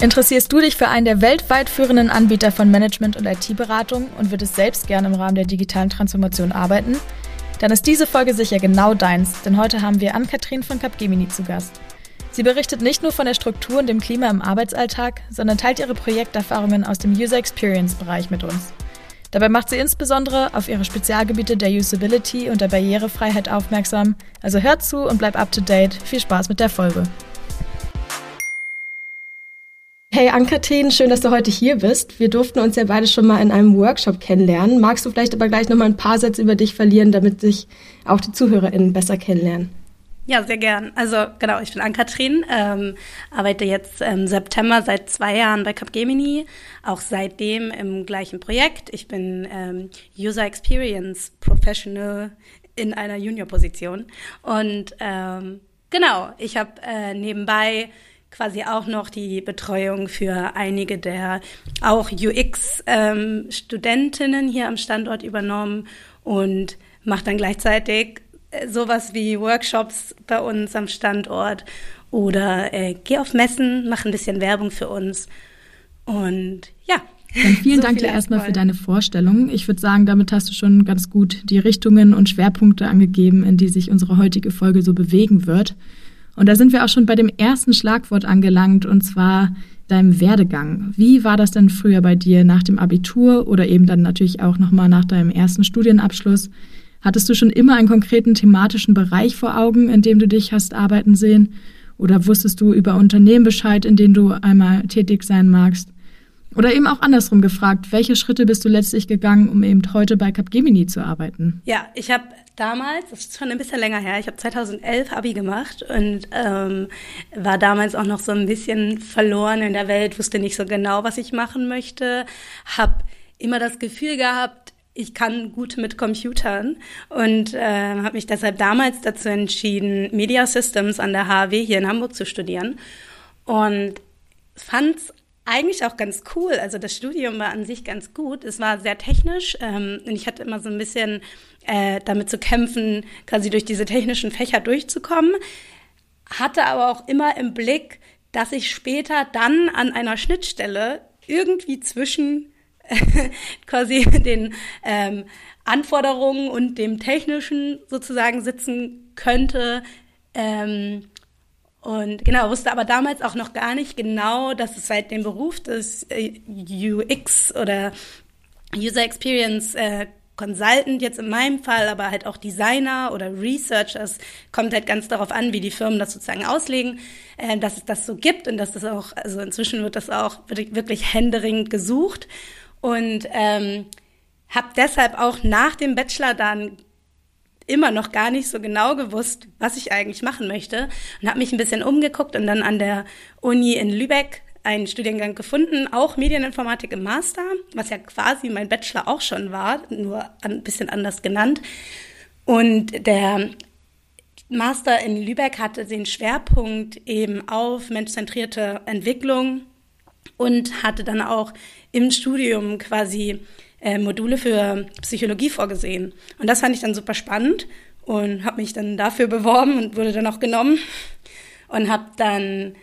Interessierst du dich für einen der weltweit führenden Anbieter von Management- und IT-Beratung und würdest selbst gerne im Rahmen der digitalen Transformation arbeiten? Dann ist diese Folge sicher genau deins, denn heute haben wir Ann-Kathrin von Capgemini zu Gast. Sie berichtet nicht nur von der Struktur und dem Klima im Arbeitsalltag, sondern teilt ihre Projekterfahrungen aus dem User Experience-Bereich mit uns. Dabei macht sie insbesondere auf ihre Spezialgebiete der Usability und der Barrierefreiheit aufmerksam. Also hört zu und bleib up to date. Viel Spaß mit der Folge. Hey Ankatrin, schön, dass du heute hier bist. Wir durften uns ja beide schon mal in einem Workshop kennenlernen. Magst du vielleicht aber gleich noch mal ein paar Sätze über dich verlieren, damit sich auch die ZuhörerInnen besser kennenlernen? Ja, sehr gern. Also genau, ich bin Ankatrin, ähm, arbeite jetzt im September seit zwei Jahren bei Capgemini, auch seitdem im gleichen Projekt. Ich bin ähm, User Experience Professional in einer Junior-Position und ähm, genau, ich habe äh, nebenbei quasi auch noch die Betreuung für einige der auch UX-Studentinnen ähm, hier am Standort übernommen und mache dann gleichzeitig äh, sowas wie Workshops bei uns am Standort oder äh, gehe auf Messen, mache ein bisschen Werbung für uns und ja. Dann vielen so Dank dir erstmal für deine Vorstellung. Ich würde sagen, damit hast du schon ganz gut die Richtungen und Schwerpunkte angegeben, in die sich unsere heutige Folge so bewegen wird. Und da sind wir auch schon bei dem ersten Schlagwort angelangt, und zwar deinem Werdegang. Wie war das denn früher bei dir nach dem Abitur oder eben dann natürlich auch nochmal nach deinem ersten Studienabschluss? Hattest du schon immer einen konkreten thematischen Bereich vor Augen, in dem du dich hast arbeiten sehen? Oder wusstest du über Unternehmen Bescheid, in denen du einmal tätig sein magst? Oder eben auch andersrum gefragt, welche Schritte bist du letztlich gegangen, um eben heute bei Capgemini zu arbeiten? Ja, ich habe damals, das ist schon ein bisschen länger her, ich habe 2011 Abi gemacht und ähm, war damals auch noch so ein bisschen verloren in der Welt, wusste nicht so genau, was ich machen möchte, habe immer das Gefühl gehabt, ich kann gut mit Computern und äh, habe mich deshalb damals dazu entschieden, Media Systems an der HW hier in Hamburg zu studieren und fand es eigentlich auch ganz cool. Also das Studium war an sich ganz gut. Es war sehr technisch ähm, und ich hatte immer so ein bisschen äh, damit zu kämpfen, quasi durch diese technischen Fächer durchzukommen. Hatte aber auch immer im Blick, dass ich später dann an einer Schnittstelle irgendwie zwischen quasi den ähm, Anforderungen und dem Technischen sozusagen sitzen könnte. Ähm, und genau, wusste aber damals auch noch gar nicht genau, dass es seit dem Beruf des äh, UX oder User Experience äh, Consultant jetzt in meinem Fall, aber halt auch Designer oder Researchers, kommt halt ganz darauf an, wie die Firmen das sozusagen auslegen, äh, dass es das so gibt und dass das auch, also inzwischen wird das auch wirklich händeringend gesucht. Und ähm, habe deshalb auch nach dem Bachelor dann immer noch gar nicht so genau gewusst, was ich eigentlich machen möchte und habe mich ein bisschen umgeguckt und dann an der Uni in Lübeck einen Studiengang gefunden, auch Medieninformatik im Master, was ja quasi mein Bachelor auch schon war, nur ein bisschen anders genannt. Und der Master in Lübeck hatte den Schwerpunkt eben auf menschzentrierte Entwicklung und hatte dann auch im Studium quasi äh, Module für Psychologie vorgesehen. Und das fand ich dann super spannend und habe mich dann dafür beworben und wurde dann auch genommen und habe dann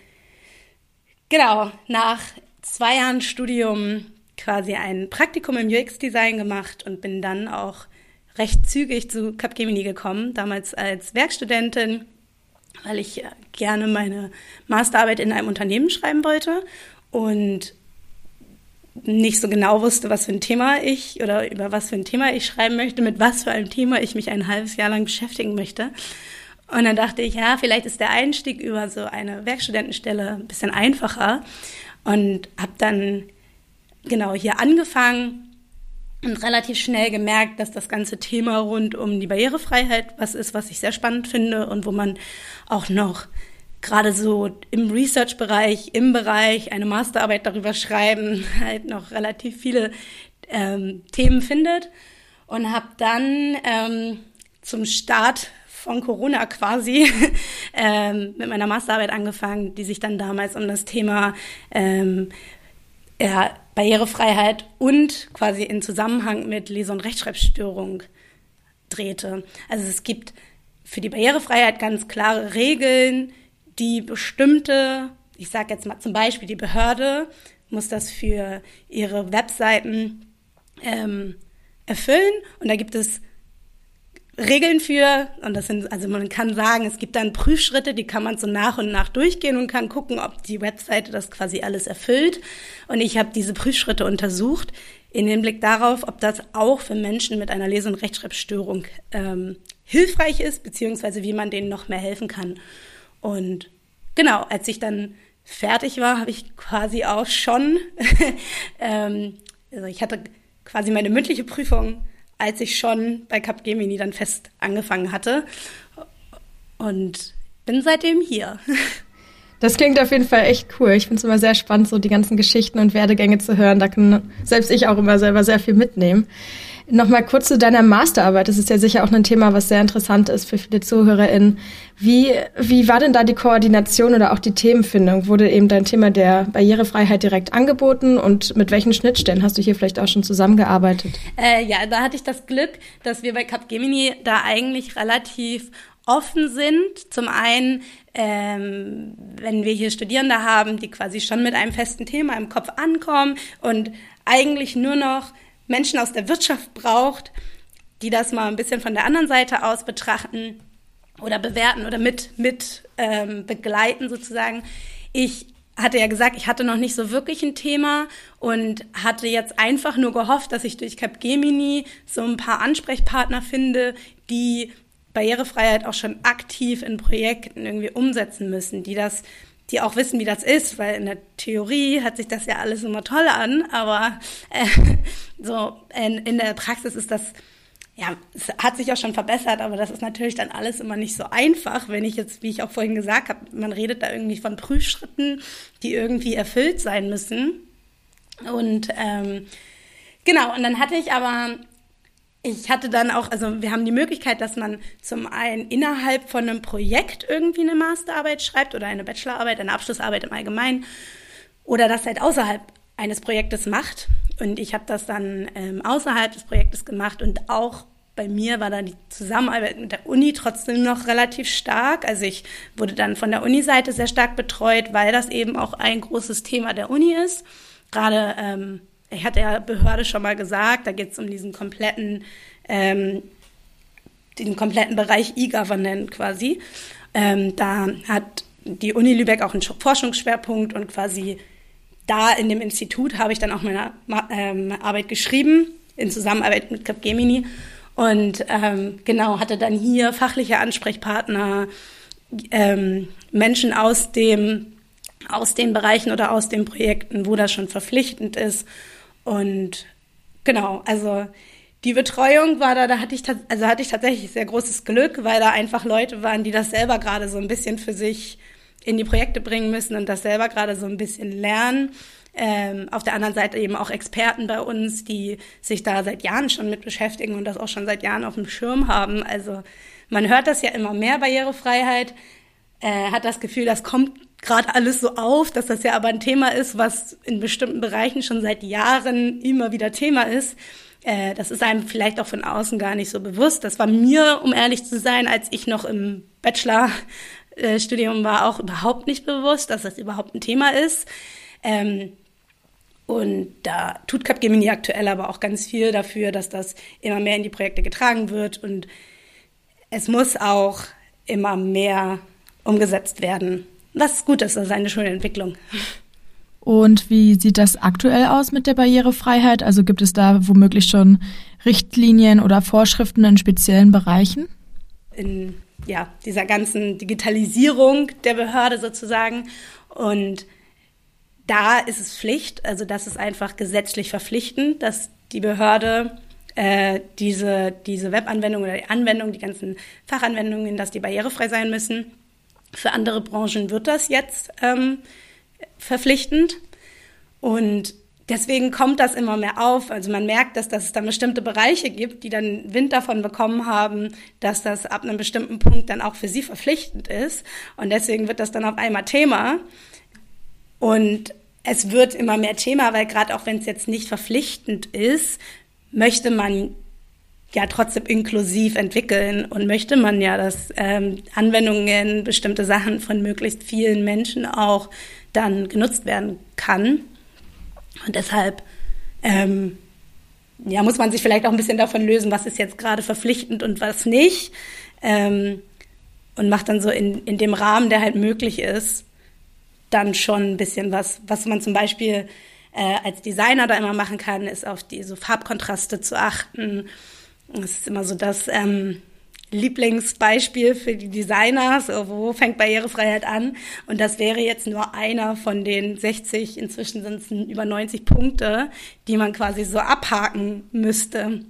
genau nach zwei Jahren Studium quasi ein Praktikum im UX-Design gemacht und bin dann auch recht zügig zu Capgemini gekommen, damals als Werkstudentin, weil ich gerne meine Masterarbeit in einem Unternehmen schreiben wollte und nicht so genau wusste, was für ein Thema ich oder über was für ein Thema ich schreiben möchte, mit was für einem Thema ich mich ein halbes Jahr lang beschäftigen möchte. Und dann dachte ich, ja, vielleicht ist der Einstieg über so eine Werkstudentenstelle ein bisschen einfacher und habe dann genau hier angefangen und relativ schnell gemerkt, dass das ganze Thema rund um die Barrierefreiheit was ist, was ich sehr spannend finde und wo man auch noch gerade so im Research-Bereich, im Bereich eine Masterarbeit darüber schreiben, halt noch relativ viele ähm, Themen findet. Und habe dann ähm, zum Start von Corona quasi ähm, mit meiner Masterarbeit angefangen, die sich dann damals um das Thema ähm, ja, Barrierefreiheit und quasi in Zusammenhang mit Lese- und Rechtschreibstörung drehte. Also es gibt für die Barrierefreiheit ganz klare Regeln, die bestimmte ich sage jetzt mal zum Beispiel, die Behörde muss das für ihre Webseiten ähm, erfüllen und da gibt es Regeln für, und das sind, also man kann sagen, es gibt dann Prüfschritte, die kann man so nach und nach durchgehen und kann gucken, ob die Webseite das quasi alles erfüllt. Und ich habe diese Prüfschritte untersucht in Hinblick darauf, ob das auch für Menschen mit einer Lese- und Rechtschreibstörung ähm, hilfreich ist, beziehungsweise wie man denen noch mehr helfen kann. Und genau, als ich dann fertig war, habe ich quasi auch schon, ähm, also ich hatte quasi meine mündliche Prüfung als ich schon bei Capgemini dann fest angefangen hatte. Und bin seitdem hier. Das klingt auf jeden Fall echt cool. Ich finde es immer sehr spannend, so die ganzen Geschichten und Werdegänge zu hören. Da kann selbst ich auch immer selber sehr viel mitnehmen. Nochmal kurz zu deiner Masterarbeit. Das ist ja sicher auch ein Thema, was sehr interessant ist für viele ZuhörerInnen. Wie, wie war denn da die Koordination oder auch die Themenfindung? Wurde eben dein Thema der Barrierefreiheit direkt angeboten und mit welchen Schnittstellen hast du hier vielleicht auch schon zusammengearbeitet? Äh, ja, da hatte ich das Glück, dass wir bei Capgemini da eigentlich relativ offen sind. Zum einen, ähm, wenn wir hier Studierende haben, die quasi schon mit einem festen Thema im Kopf ankommen und eigentlich nur noch Menschen aus der Wirtschaft braucht, die das mal ein bisschen von der anderen Seite aus betrachten oder bewerten oder mit, mit ähm, begleiten sozusagen. Ich hatte ja gesagt, ich hatte noch nicht so wirklich ein Thema und hatte jetzt einfach nur gehofft, dass ich durch Capgemini so ein paar Ansprechpartner finde, die Barrierefreiheit auch schon aktiv in Projekten irgendwie umsetzen müssen, die das die auch wissen, wie das ist, weil in der Theorie hört sich das ja alles immer toll an, aber äh, so in, in der Praxis ist das, ja, es hat sich auch schon verbessert, aber das ist natürlich dann alles immer nicht so einfach, wenn ich jetzt, wie ich auch vorhin gesagt habe, man redet da irgendwie von Prüfschritten, die irgendwie erfüllt sein müssen. Und ähm, genau, und dann hatte ich aber ich hatte dann auch, also wir haben die Möglichkeit, dass man zum einen innerhalb von einem Projekt irgendwie eine Masterarbeit schreibt oder eine Bachelorarbeit, eine Abschlussarbeit im Allgemeinen oder das halt außerhalb eines Projektes macht. Und ich habe das dann ähm, außerhalb des Projektes gemacht und auch bei mir war dann die Zusammenarbeit mit der Uni trotzdem noch relativ stark. Also ich wurde dann von der Uni-Seite sehr stark betreut, weil das eben auch ein großes Thema der Uni ist. Gerade ähm, ich hatte ja Behörde schon mal gesagt, da geht es um diesen kompletten, ähm, den kompletten Bereich E-Government quasi. Ähm, da hat die Uni Lübeck auch einen Forschungsschwerpunkt und quasi da in dem Institut habe ich dann auch meine ähm, Arbeit geschrieben, in Zusammenarbeit mit Capgemini. Und ähm, genau, hatte dann hier fachliche Ansprechpartner, ähm, Menschen aus dem aus den Bereichen oder aus den Projekten, wo das schon verpflichtend ist und genau, also die Betreuung war da, da hatte ich, also hatte ich tatsächlich sehr großes Glück, weil da einfach Leute waren, die das selber gerade so ein bisschen für sich in die Projekte bringen müssen und das selber gerade so ein bisschen lernen. Ähm, auf der anderen Seite eben auch Experten bei uns, die sich da seit Jahren schon mit beschäftigen und das auch schon seit Jahren auf dem Schirm haben. Also man hört das ja immer mehr, Barrierefreiheit, äh, hat das Gefühl, das kommt gerade alles so auf, dass das ja aber ein Thema ist, was in bestimmten Bereichen schon seit Jahren immer wieder Thema ist. Äh, das ist einem vielleicht auch von außen gar nicht so bewusst. Das war mir, um ehrlich zu sein, als ich noch im Bachelorstudium war, auch überhaupt nicht bewusst, dass das überhaupt ein Thema ist. Ähm, und da tut Capgemini aktuell aber auch ganz viel dafür, dass das immer mehr in die Projekte getragen wird. Und es muss auch immer mehr umgesetzt werden was gut ist, das ist eine schöne Entwicklung. Und wie sieht das aktuell aus mit der Barrierefreiheit? Also gibt es da womöglich schon Richtlinien oder Vorschriften in speziellen Bereichen? In ja, dieser ganzen Digitalisierung der Behörde sozusagen. Und da ist es Pflicht, also das ist einfach gesetzlich verpflichtend, dass die Behörde äh, diese, diese Webanwendung oder die Anwendung, die ganzen Fachanwendungen, dass die barrierefrei sein müssen. Für andere Branchen wird das jetzt ähm, verpflichtend. Und deswegen kommt das immer mehr auf. Also man merkt, dass, dass es dann bestimmte Bereiche gibt, die dann Wind davon bekommen haben, dass das ab einem bestimmten Punkt dann auch für sie verpflichtend ist. Und deswegen wird das dann auf einmal Thema. Und es wird immer mehr Thema, weil gerade auch wenn es jetzt nicht verpflichtend ist, möchte man ja trotzdem inklusiv entwickeln und möchte man ja, dass ähm, Anwendungen, bestimmte Sachen von möglichst vielen Menschen auch dann genutzt werden kann. Und deshalb ähm, ja, muss man sich vielleicht auch ein bisschen davon lösen, was ist jetzt gerade verpflichtend und was nicht. Ähm, und macht dann so in, in dem Rahmen, der halt möglich ist, dann schon ein bisschen was, was man zum Beispiel äh, als Designer da immer machen kann, ist auf die so Farbkontraste zu achten. Das ist immer so das ähm, Lieblingsbeispiel für die Designer, so wo fängt Barrierefreiheit an? Und das wäre jetzt nur einer von den 60, inzwischen sind es über 90 Punkte, die man quasi so abhaken müsste,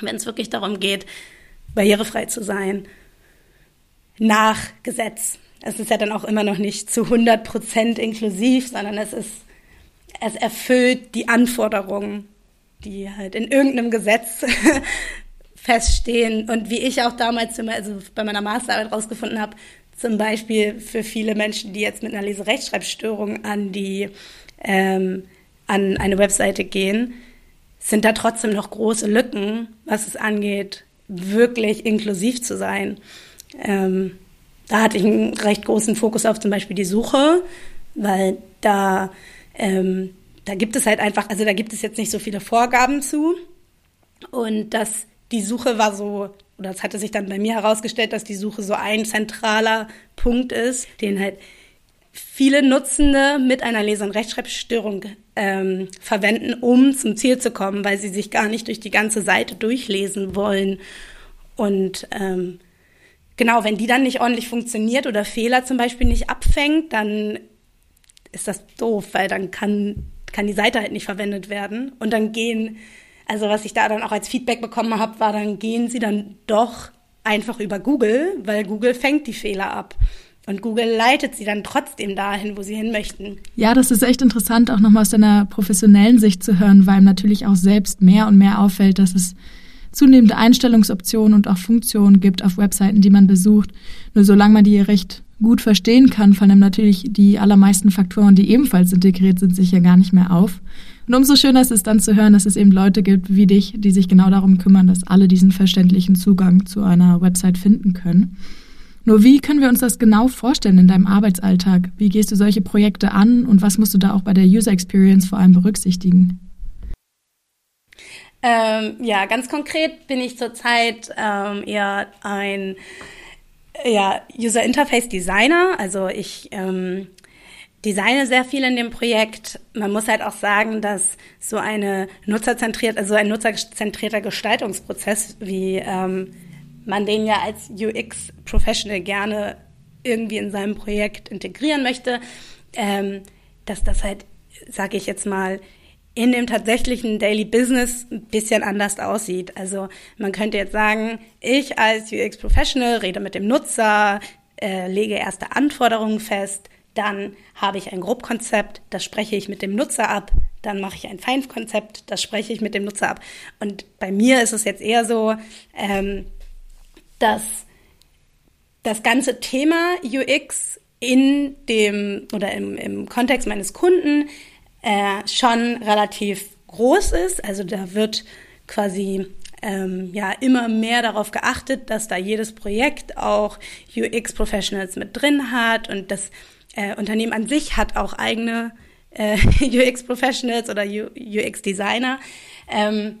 wenn es wirklich darum geht, barrierefrei zu sein. Nach Gesetz. Es ist ja dann auch immer noch nicht zu 100 Prozent inklusiv, sondern es ist es erfüllt die Anforderungen, die halt in irgendeinem Gesetz feststehen und wie ich auch damals also bei meiner Masterarbeit rausgefunden habe, zum Beispiel für viele Menschen, die jetzt mit einer Leserechtschreibstörung an die ähm, an eine Webseite gehen, sind da trotzdem noch große Lücken, was es angeht, wirklich inklusiv zu sein. Ähm, da hatte ich einen recht großen Fokus auf zum Beispiel die Suche, weil da ähm, da gibt es halt einfach, also da gibt es jetzt nicht so viele Vorgaben zu. Und dass die Suche war so, oder es hatte sich dann bei mir herausgestellt, dass die Suche so ein zentraler Punkt ist, den halt viele Nutzende mit einer Lese- und Rechtschreibstörung ähm, verwenden, um zum Ziel zu kommen, weil sie sich gar nicht durch die ganze Seite durchlesen wollen. Und ähm, genau, wenn die dann nicht ordentlich funktioniert oder Fehler zum Beispiel nicht abfängt, dann ist das doof, weil dann kann, kann die Seite halt nicht verwendet werden. Und dann gehen, also was ich da dann auch als Feedback bekommen habe, war, dann gehen sie dann doch einfach über Google, weil Google fängt die Fehler ab. Und Google leitet sie dann trotzdem dahin, wo sie hin möchten. Ja, das ist echt interessant, auch nochmal aus deiner professionellen Sicht zu hören, weil natürlich auch selbst mehr und mehr auffällt, dass es zunehmende Einstellungsoptionen und auch Funktionen gibt auf Webseiten, die man besucht. Nur solange man die recht gut verstehen kann, fallen natürlich die allermeisten Faktoren, die ebenfalls integriert sind, sicher gar nicht mehr auf. Und umso schöner ist es dann zu hören, dass es eben Leute gibt wie dich, die sich genau darum kümmern, dass alle diesen verständlichen Zugang zu einer Website finden können. Nur wie können wir uns das genau vorstellen in deinem Arbeitsalltag? Wie gehst du solche Projekte an und was musst du da auch bei der User Experience vor allem berücksichtigen? Ähm, ja, ganz konkret bin ich zurzeit ähm, eher ein ja, User Interface Designer. Also ich ähm, designe sehr viel in dem Projekt. Man muss halt auch sagen, dass so eine nutzerzentriert, also ein nutzerzentrierter Gestaltungsprozess, wie ähm, man den ja als UX Professional gerne irgendwie in seinem Projekt integrieren möchte, ähm, dass das halt, sage ich jetzt mal, in dem tatsächlichen Daily Business ein bisschen anders aussieht. Also man könnte jetzt sagen, ich als UX Professional rede mit dem Nutzer, äh, lege erste Anforderungen fest, dann habe ich ein Grobkonzept, das spreche ich mit dem Nutzer ab, dann mache ich ein Feinkonzept, das spreche ich mit dem Nutzer ab. Und bei mir ist es jetzt eher so, ähm, dass das ganze Thema UX in dem oder im, im Kontext meines Kunden äh, schon relativ groß ist. Also da wird quasi ähm, ja immer mehr darauf geachtet, dass da jedes Projekt auch UX-Professionals mit drin hat und das äh, Unternehmen an sich hat auch eigene äh, UX-Professionals oder UX-Designer. Ähm,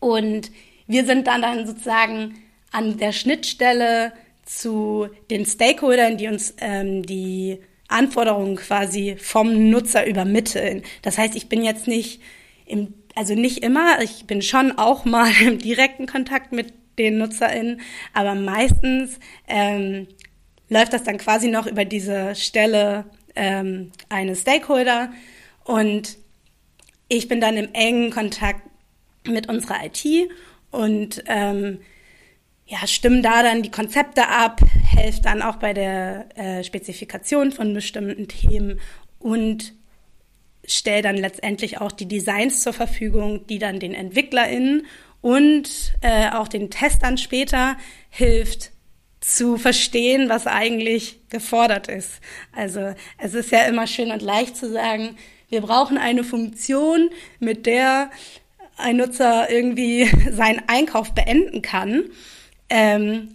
und wir sind dann, dann sozusagen an der Schnittstelle zu den Stakeholdern, die uns ähm, die Anforderungen quasi vom Nutzer übermitteln. Das heißt, ich bin jetzt nicht im, also nicht immer, ich bin schon auch mal im direkten Kontakt mit den NutzerInnen, aber meistens ähm, läuft das dann quasi noch über diese Stelle ähm, eines Stakeholder. Und ich bin dann im engen Kontakt mit unserer IT und ähm, ja, stimmen da dann die Konzepte ab, helfe dann auch bei der äh, Spezifikation von bestimmten Themen und stelle dann letztendlich auch die Designs zur Verfügung, die dann den EntwicklerInnen und äh, auch den Testern später hilft zu verstehen, was eigentlich gefordert ist. Also es ist ja immer schön und leicht zu sagen, wir brauchen eine Funktion, mit der ein Nutzer irgendwie seinen Einkauf beenden kann, ähm,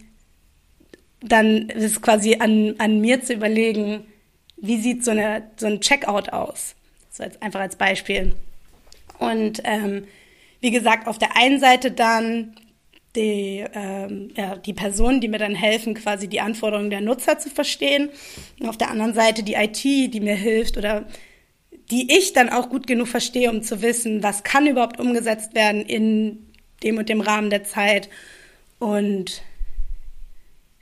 dann ist es quasi an, an mir zu überlegen, wie sieht so, eine, so ein Checkout aus? So jetzt einfach als Beispiel. Und ähm, wie gesagt, auf der einen Seite dann die, ähm, ja, die Personen, die mir dann helfen, quasi die Anforderungen der Nutzer zu verstehen. Und auf der anderen Seite die IT, die mir hilft oder die ich dann auch gut genug verstehe, um zu wissen, was kann überhaupt umgesetzt werden in dem und dem Rahmen der Zeit. Und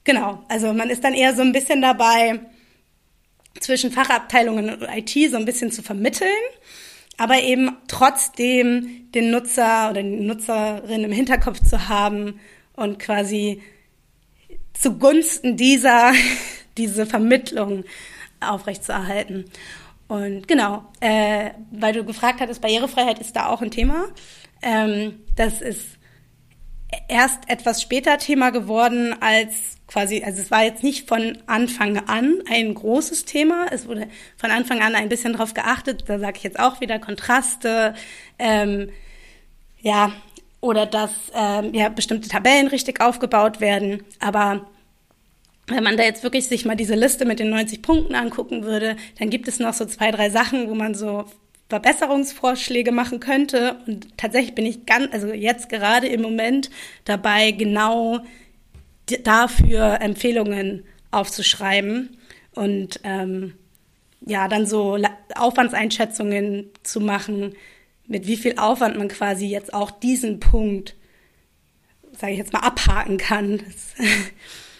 genau, also man ist dann eher so ein bisschen dabei, zwischen Fachabteilungen und IT so ein bisschen zu vermitteln, aber eben trotzdem den Nutzer oder die Nutzerin im Hinterkopf zu haben und quasi zugunsten dieser diese Vermittlung aufrechtzuerhalten. Und genau, äh, weil du gefragt hattest, Barrierefreiheit ist da auch ein Thema. Ähm, das ist erst etwas später Thema geworden, als quasi, also es war jetzt nicht von Anfang an ein großes Thema. Es wurde von Anfang an ein bisschen darauf geachtet. Da sage ich jetzt auch wieder Kontraste, ähm, ja, oder dass ähm, ja bestimmte Tabellen richtig aufgebaut werden. Aber wenn man da jetzt wirklich sich mal diese Liste mit den 90 Punkten angucken würde, dann gibt es noch so zwei, drei Sachen, wo man so Verbesserungsvorschläge machen könnte. Und tatsächlich bin ich ganz, also jetzt gerade im Moment dabei, genau dafür Empfehlungen aufzuschreiben und ähm, ja, dann so Aufwandseinschätzungen zu machen, mit wie viel Aufwand man quasi jetzt auch diesen Punkt, sage ich jetzt mal, abhaken kann. Das,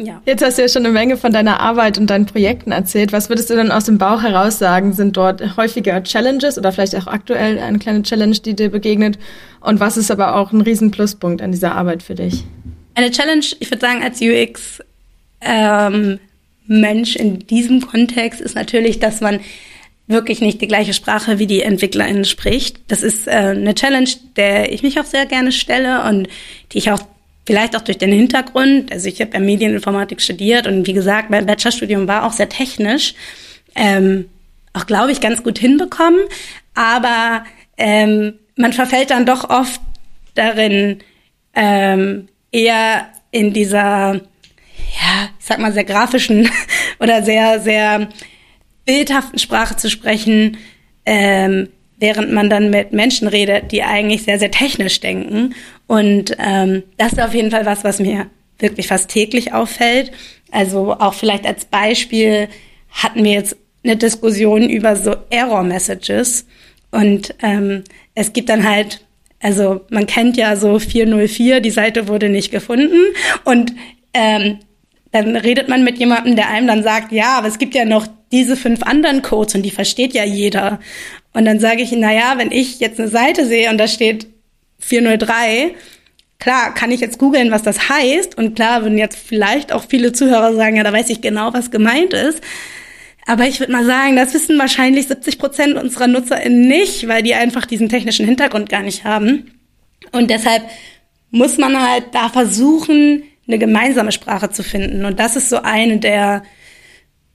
ja. Jetzt hast du ja schon eine Menge von deiner Arbeit und deinen Projekten erzählt. Was würdest du denn aus dem Bauch heraus sagen? Sind dort häufiger Challenges oder vielleicht auch aktuell eine kleine Challenge, die dir begegnet? Und was ist aber auch ein Riesenpluspunkt an dieser Arbeit für dich? Eine Challenge, ich würde sagen, als UX ähm, Mensch in diesem Kontext ist natürlich, dass man wirklich nicht die gleiche Sprache wie die EntwicklerInnen spricht. Das ist äh, eine Challenge, der ich mich auch sehr gerne stelle und die ich auch vielleicht auch durch den Hintergrund, also ich habe ja Medieninformatik studiert und wie gesagt, mein Bachelorstudium war auch sehr technisch, ähm, auch glaube ich ganz gut hinbekommen, aber ähm, man verfällt dann doch oft darin, ähm, eher in dieser, ja, ich sag mal, sehr grafischen oder sehr, sehr bildhaften Sprache zu sprechen, ähm, während man dann mit Menschen redet, die eigentlich sehr, sehr technisch denken. Und ähm, das ist auf jeden Fall was, was mir wirklich fast täglich auffällt. Also auch vielleicht als Beispiel hatten wir jetzt eine Diskussion über so Error-Messages. Und ähm, es gibt dann halt also man kennt ja so 404, die Seite wurde nicht gefunden und ähm, dann redet man mit jemandem, der einem dann sagt, ja, aber es gibt ja noch diese fünf anderen Codes und die versteht ja jeder. Und dann sage ich, na ja, wenn ich jetzt eine Seite sehe und da steht 403, klar, kann ich jetzt googeln, was das heißt. Und klar, würden jetzt vielleicht auch viele Zuhörer sagen, ja, da weiß ich genau, was gemeint ist. Aber ich würde mal sagen, das wissen wahrscheinlich 70 Prozent unserer NutzerInnen nicht, weil die einfach diesen technischen Hintergrund gar nicht haben. Und deshalb muss man halt da versuchen, eine gemeinsame Sprache zu finden. Und das ist so eine der,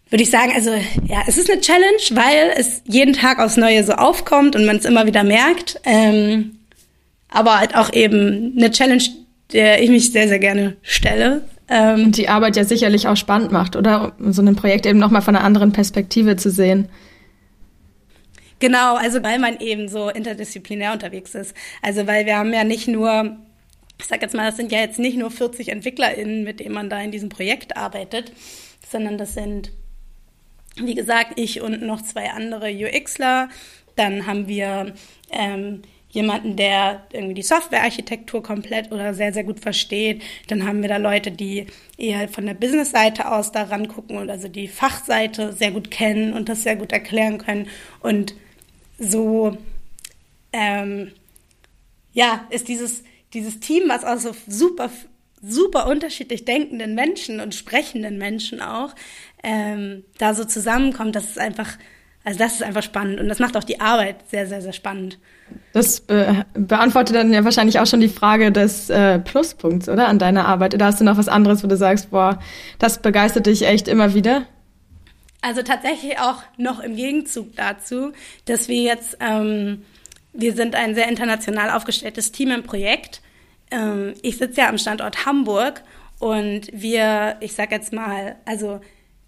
würde ich sagen, also ja, es ist eine Challenge, weil es jeden Tag aufs Neue so aufkommt und man es immer wieder merkt. Ähm, aber halt auch eben eine Challenge, der ich mich sehr, sehr gerne stelle. Ähm, die Arbeit ja sicherlich auch spannend macht, oder? So ein Projekt eben nochmal von einer anderen Perspektive zu sehen. Genau, also weil man eben so interdisziplinär unterwegs ist. Also weil wir haben ja nicht nur, ich sag jetzt mal, das sind ja jetzt nicht nur 40 EntwicklerInnen, mit denen man da in diesem Projekt arbeitet, sondern das sind, wie gesagt, ich und noch zwei andere UXler. Dann haben wir ähm, jemanden, der irgendwie die Softwarearchitektur komplett oder sehr, sehr gut versteht. Dann haben wir da Leute, die eher von der Business-Seite aus daran gucken und also die Fachseite sehr gut kennen und das sehr gut erklären können. Und so, ähm, ja, ist dieses, dieses Team, was aus so super, super unterschiedlich denkenden Menschen und sprechenden Menschen auch ähm, da so zusammenkommt, das ist einfach also das ist einfach spannend und das macht auch die Arbeit sehr, sehr, sehr spannend. Das be beantwortet dann ja wahrscheinlich auch schon die Frage des äh, Pluspunkts, oder? An deiner Arbeit. Oder hast du noch was anderes, wo du sagst, boah, das begeistert dich echt immer wieder? Also tatsächlich auch noch im Gegenzug dazu, dass wir jetzt ähm, wir sind ein sehr international aufgestelltes Team im Projekt. Ähm, ich sitze ja am Standort Hamburg und wir, ich sage jetzt mal, also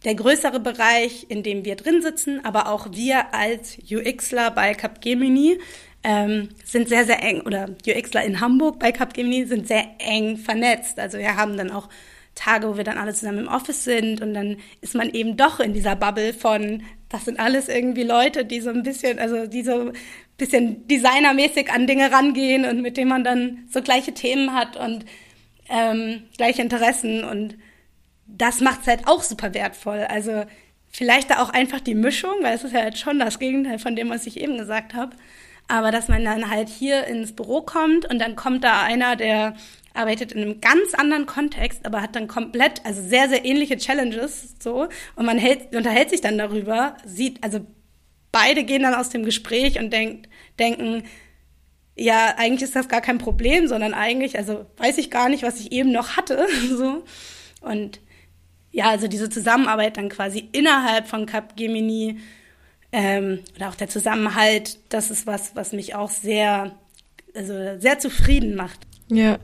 der größere Bereich, in dem wir drin sitzen, aber auch wir als UXler bei Capgemini ähm, sind sehr, sehr eng, oder UXler in Hamburg bei Capgemini sind sehr eng vernetzt. Also wir haben dann auch Tage, wo wir dann alle zusammen im Office sind und dann ist man eben doch in dieser Bubble von, das sind alles irgendwie Leute, die so ein bisschen, also die so ein bisschen designermäßig an Dinge rangehen und mit denen man dann so gleiche Themen hat und ähm, gleiche Interessen und das macht es halt auch super wertvoll. Also vielleicht da auch einfach die Mischung, weil es ist ja jetzt schon das Gegenteil von dem, was ich eben gesagt habe. Aber dass man dann halt hier ins Büro kommt und dann kommt da einer, der arbeitet in einem ganz anderen Kontext, aber hat dann komplett, also sehr, sehr ähnliche Challenges, so. Und man hält, unterhält sich dann darüber, sieht, also beide gehen dann aus dem Gespräch und denkt, denken, ja, eigentlich ist das gar kein Problem, sondern eigentlich, also weiß ich gar nicht, was ich eben noch hatte, so. Und ja, also diese Zusammenarbeit dann quasi innerhalb von Capgemini ähm, oder auch der Zusammenhalt, das ist was, was mich auch sehr, also sehr zufrieden macht. Ja,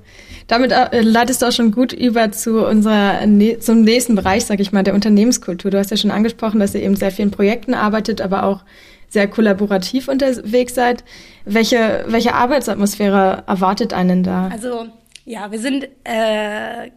damit äh, leitest du auch schon gut über zu unserer zum nächsten Bereich, sag ich mal, der Unternehmenskultur. Du hast ja schon angesprochen, dass ihr eben sehr vielen Projekten arbeitet, aber auch sehr kollaborativ unterwegs seid. Welche, welche Arbeitsatmosphäre erwartet einen da? Also ja, wir sind äh,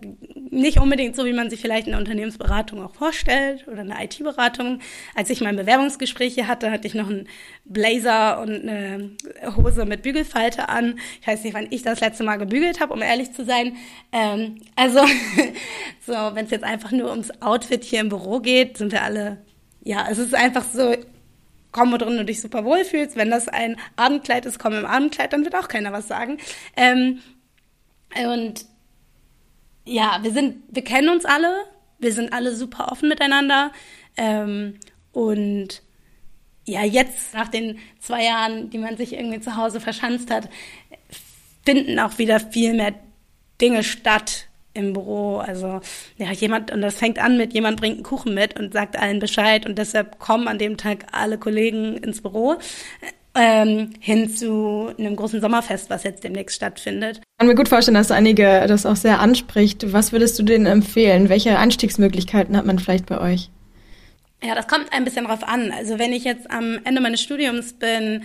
nicht unbedingt so, wie man sich vielleicht eine Unternehmensberatung auch vorstellt oder eine IT-Beratung. Als ich mein Bewerbungsgespräch hier hatte, hatte ich noch einen Blazer und eine Hose mit Bügelfalte an. Ich weiß nicht, wann ich das letzte Mal gebügelt habe, um ehrlich zu sein. Ähm, also, so, wenn es jetzt einfach nur ums Outfit hier im Büro geht, sind wir alle, ja, es ist einfach so, komm, wo drin du dich super wohl fühlst. Wenn das ein Abendkleid ist, komm im Abendkleid, dann wird auch keiner was sagen. Ähm, und ja, wir sind, wir kennen uns alle, wir sind alle super offen miteinander. Ähm, und ja, jetzt nach den zwei Jahren, die man sich irgendwie zu Hause verschanzt hat, finden auch wieder viel mehr Dinge statt im Büro. Also ja, jemand, und das fängt an mit, jemand bringt einen Kuchen mit und sagt allen Bescheid und deshalb kommen an dem Tag alle Kollegen ins Büro ähm, hin zu einem großen Sommerfest, was jetzt demnächst stattfindet. Ich kann mir gut vorstellen, dass einige das auch sehr anspricht. Was würdest du denen empfehlen? Welche Einstiegsmöglichkeiten hat man vielleicht bei euch? Ja, das kommt ein bisschen drauf an. Also wenn ich jetzt am Ende meines Studiums bin,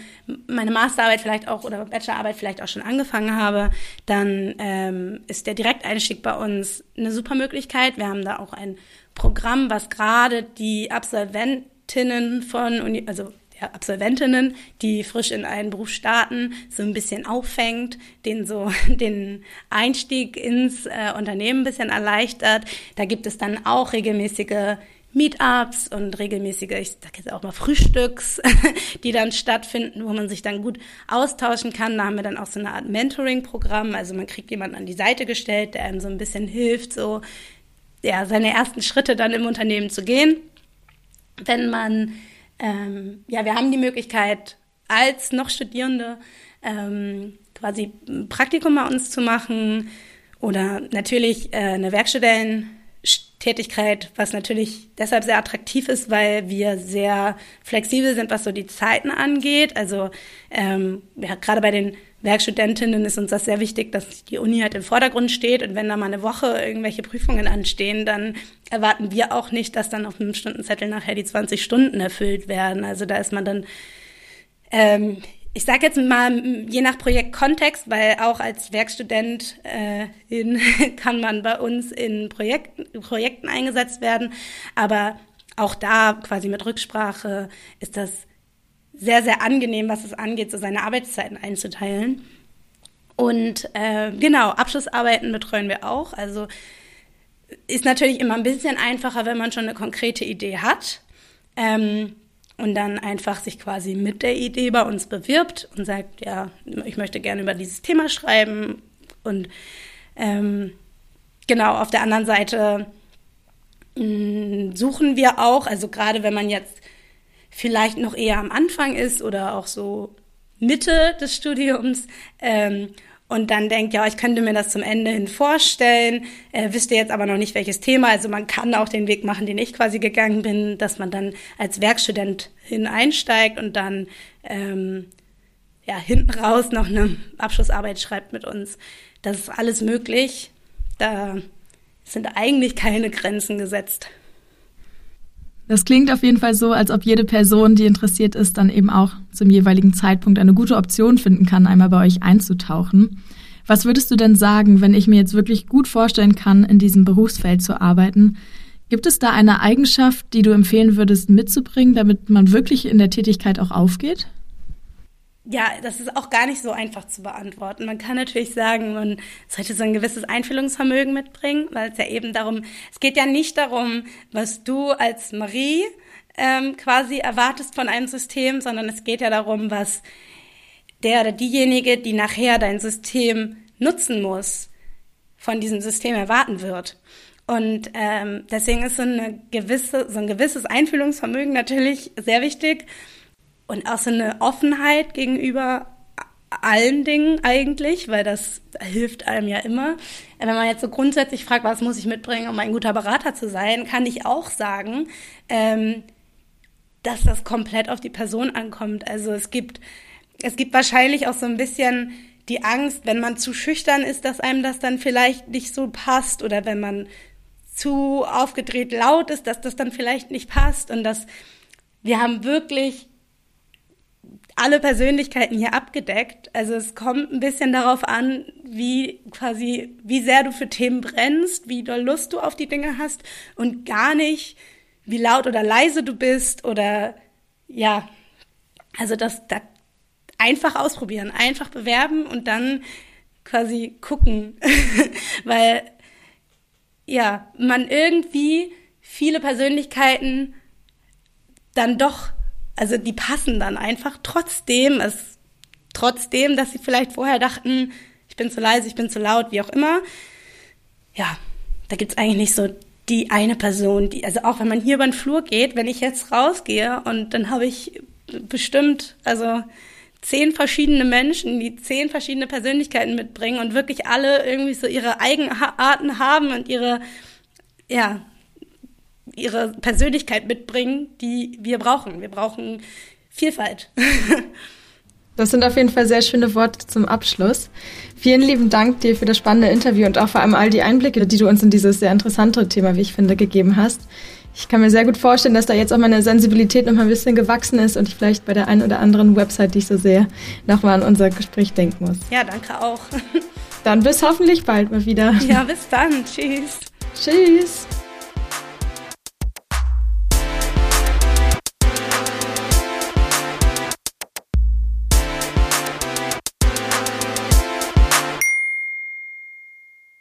meine Masterarbeit vielleicht auch oder Bachelorarbeit vielleicht auch schon angefangen habe, dann ähm, ist der Direkteinstieg bei uns eine super Möglichkeit. Wir haben da auch ein Programm, was gerade die Absolventinnen von, also Absolventinnen, die frisch in einen Beruf starten, so ein bisschen auffängt, den so den Einstieg ins äh, Unternehmen ein bisschen erleichtert. Da gibt es dann auch regelmäßige Meetups und regelmäßige, ich sag jetzt auch mal Frühstücks, die dann stattfinden, wo man sich dann gut austauschen kann. Da haben wir dann auch so eine Art Mentoring-Programm. Also man kriegt jemanden an die Seite gestellt, der einem so ein bisschen hilft, so ja, seine ersten Schritte dann im Unternehmen zu gehen. Wenn man ähm, ja, wir haben die Möglichkeit, als noch Studierende ähm, quasi ein Praktikum bei uns zu machen oder natürlich äh, eine Werkstudententätigkeit, was natürlich deshalb sehr attraktiv ist, weil wir sehr flexibel sind, was so die Zeiten angeht. Also ähm, ja, gerade bei den Werkstudentinnen ist uns das sehr wichtig, dass die Uni halt im Vordergrund steht und wenn da mal eine Woche irgendwelche Prüfungen anstehen, dann erwarten wir auch nicht, dass dann auf einem Stundenzettel nachher die 20 Stunden erfüllt werden. Also da ist man dann, ähm, ich sage jetzt mal, je nach Projektkontext, weil auch als Werkstudent äh, in, kann man bei uns in Projekten, Projekten eingesetzt werden, aber auch da quasi mit Rücksprache ist das sehr, sehr angenehm, was es angeht, so seine Arbeitszeiten einzuteilen. Und äh, genau, Abschlussarbeiten betreuen wir auch. Also ist natürlich immer ein bisschen einfacher, wenn man schon eine konkrete Idee hat. Ähm, und dann einfach sich quasi mit der Idee bei uns bewirbt und sagt, ja, ich möchte gerne über dieses Thema schreiben. Und ähm, genau, auf der anderen Seite mh, mm, suchen wir auch, also gerade wenn man jetzt vielleicht noch eher am Anfang ist oder auch so Mitte des Studiums ähm, und dann denkt, ja, ich könnte mir das zum Ende hin vorstellen, äh, wüsste jetzt aber noch nicht welches Thema. Also man kann auch den Weg machen, den ich quasi gegangen bin, dass man dann als Werkstudentin einsteigt und dann ähm, ja, hinten raus noch eine Abschlussarbeit schreibt mit uns. Das ist alles möglich. Da sind eigentlich keine Grenzen gesetzt. Das klingt auf jeden Fall so, als ob jede Person, die interessiert ist, dann eben auch zum jeweiligen Zeitpunkt eine gute Option finden kann, einmal bei euch einzutauchen. Was würdest du denn sagen, wenn ich mir jetzt wirklich gut vorstellen kann, in diesem Berufsfeld zu arbeiten? Gibt es da eine Eigenschaft, die du empfehlen würdest mitzubringen, damit man wirklich in der Tätigkeit auch aufgeht? Ja, das ist auch gar nicht so einfach zu beantworten. Man kann natürlich sagen, man sollte so ein gewisses Einfühlungsvermögen mitbringen, weil es ja eben darum, es geht ja nicht darum, was du als Marie ähm, quasi erwartest von einem System, sondern es geht ja darum, was der oder diejenige, die nachher dein System nutzen muss, von diesem System erwarten wird. Und ähm, deswegen ist so, eine gewisse, so ein gewisses Einfühlungsvermögen natürlich sehr wichtig und auch so eine Offenheit gegenüber allen Dingen eigentlich, weil das hilft einem ja immer. Wenn man jetzt so grundsätzlich fragt, was muss ich mitbringen, um ein guter Berater zu sein, kann ich auch sagen, ähm, dass das komplett auf die Person ankommt. Also es gibt, es gibt wahrscheinlich auch so ein bisschen die Angst, wenn man zu schüchtern ist, dass einem das dann vielleicht nicht so passt oder wenn man zu aufgedreht laut ist, dass das dann vielleicht nicht passt und dass wir haben wirklich alle Persönlichkeiten hier abgedeckt. Also es kommt ein bisschen darauf an, wie quasi, wie sehr du für Themen brennst, wie doll Lust du auf die Dinge hast und gar nicht, wie laut oder leise du bist oder ja, also das, das einfach ausprobieren, einfach bewerben und dann quasi gucken, weil ja, man irgendwie viele Persönlichkeiten dann doch also die passen dann einfach trotzdem, es, trotzdem, dass sie vielleicht vorher dachten, ich bin zu leise, ich bin zu laut, wie auch immer. Ja, da gibt's eigentlich nicht so die eine Person, die, also auch wenn man hier über den Flur geht, wenn ich jetzt rausgehe und dann habe ich bestimmt, also zehn verschiedene Menschen, die zehn verschiedene Persönlichkeiten mitbringen und wirklich alle irgendwie so ihre Eigenarten haben und ihre, ja, ihre Persönlichkeit mitbringen, die wir brauchen. Wir brauchen Vielfalt. Das sind auf jeden Fall sehr schöne Worte zum Abschluss. Vielen lieben Dank dir für das spannende Interview und auch vor allem all die Einblicke, die du uns in dieses sehr interessante Thema, wie ich finde, gegeben hast. Ich kann mir sehr gut vorstellen, dass da jetzt auch meine Sensibilität noch mal ein bisschen gewachsen ist und ich vielleicht bei der einen oder anderen Website, die ich so sehe, nochmal an unser Gespräch denken muss. Ja, danke auch. Dann bis hoffentlich bald mal wieder. Ja, bis dann. Tschüss. Tschüss.